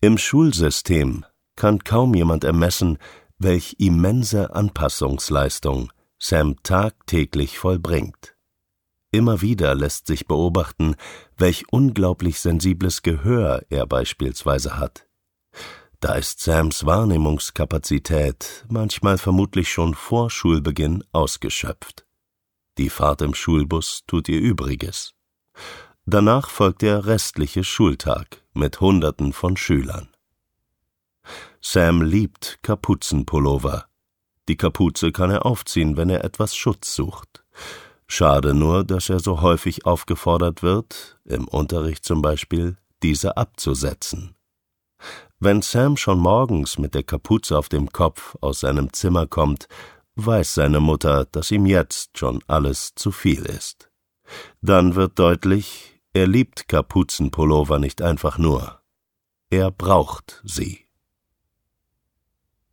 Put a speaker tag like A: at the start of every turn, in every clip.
A: Im Schulsystem kann kaum jemand ermessen, welch immense Anpassungsleistung Sam tagtäglich vollbringt. Immer wieder lässt sich beobachten, welch unglaublich sensibles Gehör er beispielsweise hat. Da ist Sams Wahrnehmungskapazität manchmal vermutlich schon vor Schulbeginn ausgeschöpft. Die Fahrt im Schulbus tut ihr Übriges. Danach folgt der restliche Schultag mit Hunderten von Schülern. Sam liebt Kapuzenpullover. Die Kapuze kann er aufziehen, wenn er etwas Schutz sucht. Schade nur, dass er so häufig aufgefordert wird, im Unterricht zum Beispiel, diese abzusetzen. Wenn Sam schon morgens mit der Kapuze auf dem Kopf aus seinem Zimmer kommt, weiß seine Mutter, dass ihm jetzt schon alles zu viel ist. Dann wird deutlich, er liebt Kapuzenpullover nicht einfach nur. Er braucht sie.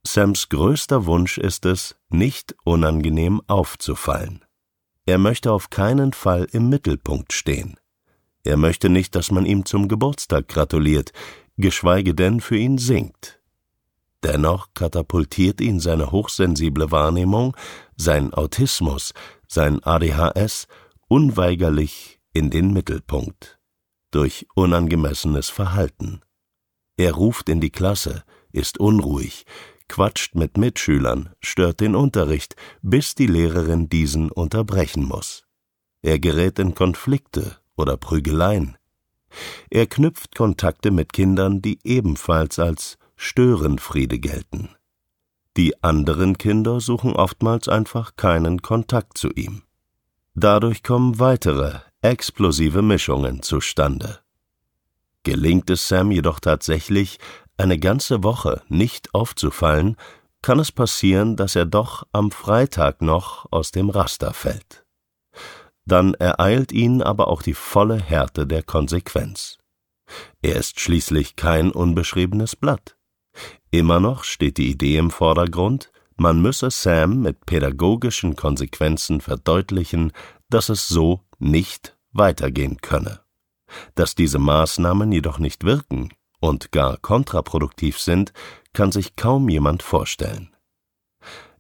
A: Sams größter Wunsch ist es, nicht unangenehm aufzufallen. Er möchte auf keinen Fall im Mittelpunkt stehen. Er möchte nicht, dass man ihm zum Geburtstag gratuliert, geschweige denn für ihn singt. Dennoch katapultiert ihn seine hochsensible Wahrnehmung, sein Autismus, sein ADHS unweigerlich in den Mittelpunkt durch unangemessenes Verhalten. Er ruft in die Klasse, ist unruhig, quatscht mit Mitschülern, stört den Unterricht, bis die Lehrerin diesen unterbrechen muss. Er gerät in Konflikte oder Prügeleien. Er knüpft Kontakte mit Kindern, die ebenfalls als Störenfriede gelten. Die anderen Kinder suchen oftmals einfach keinen Kontakt zu ihm. Dadurch kommen weitere, explosive Mischungen zustande. Gelingt es Sam jedoch tatsächlich, eine ganze Woche nicht aufzufallen, kann es passieren, dass er doch am Freitag noch aus dem Raster fällt. Dann ereilt ihn aber auch die volle Härte der Konsequenz. Er ist schließlich kein unbeschriebenes Blatt. Immer noch steht die Idee im Vordergrund, man müsse Sam mit pädagogischen Konsequenzen verdeutlichen, dass es so nicht weitergehen könne. Dass diese Maßnahmen jedoch nicht wirken und gar kontraproduktiv sind, kann sich kaum jemand vorstellen.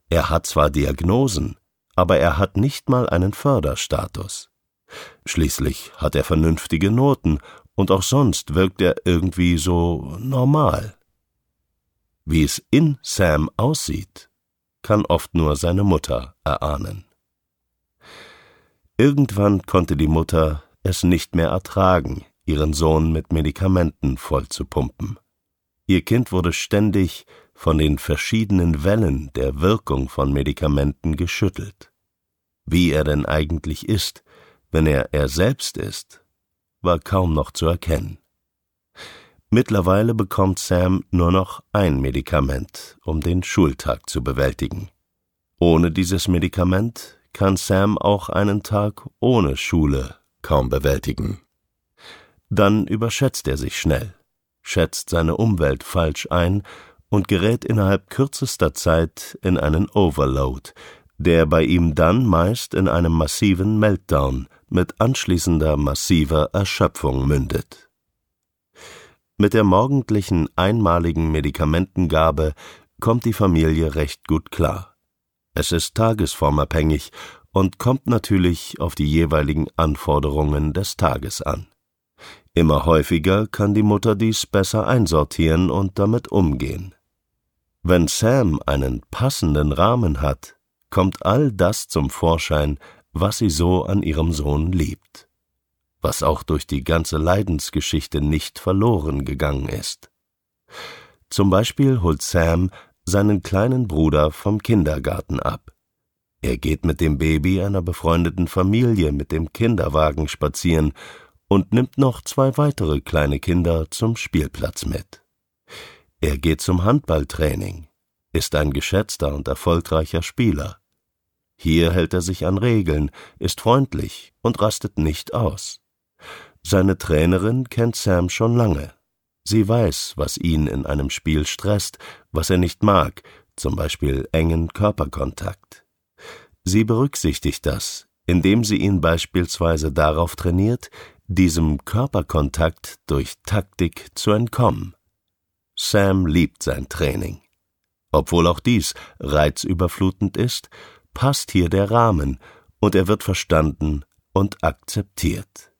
A: Er hat zwar Diagnosen, aber er hat nicht mal einen Förderstatus. Schließlich hat er vernünftige Noten und auch sonst wirkt er irgendwie so normal. Wie es in Sam aussieht, kann oft nur seine Mutter erahnen. Irgendwann konnte die Mutter es nicht mehr ertragen, ihren Sohn mit Medikamenten vollzupumpen. Ihr Kind wurde ständig von den verschiedenen Wellen der Wirkung von Medikamenten geschüttelt. Wie er denn eigentlich ist, wenn er er selbst ist, war kaum noch zu erkennen. Mittlerweile bekommt Sam nur noch ein Medikament, um den Schultag zu bewältigen. Ohne dieses Medikament kann Sam auch einen Tag ohne Schule kaum bewältigen. Dann überschätzt er sich schnell, schätzt seine Umwelt falsch ein und gerät innerhalb kürzester Zeit in einen Overload, der bei ihm dann meist in einem massiven Meltdown mit anschließender massiver Erschöpfung mündet. Mit der morgendlichen einmaligen Medikamentengabe kommt die Familie recht gut klar. Es ist tagesformabhängig und kommt natürlich auf die jeweiligen Anforderungen des Tages an. Immer häufiger kann die Mutter dies besser einsortieren und damit umgehen. Wenn Sam einen passenden Rahmen hat, kommt all das zum Vorschein, was sie so an ihrem Sohn liebt, was auch durch die ganze Leidensgeschichte nicht verloren gegangen ist. Zum Beispiel holt Sam seinen kleinen Bruder vom Kindergarten ab. Er geht mit dem Baby einer befreundeten Familie mit dem Kinderwagen spazieren und nimmt noch zwei weitere kleine Kinder zum Spielplatz mit. Er geht zum Handballtraining, ist ein geschätzter und erfolgreicher Spieler. Hier hält er sich an Regeln, ist freundlich und rastet nicht aus. Seine Trainerin kennt Sam schon lange. Sie weiß, was ihn in einem Spiel stresst, was er nicht mag, zum Beispiel engen Körperkontakt. Sie berücksichtigt das, indem sie ihn beispielsweise darauf trainiert, diesem Körperkontakt durch Taktik zu entkommen. Sam liebt sein Training. Obwohl auch dies reizüberflutend ist, passt hier der Rahmen und er wird verstanden und akzeptiert.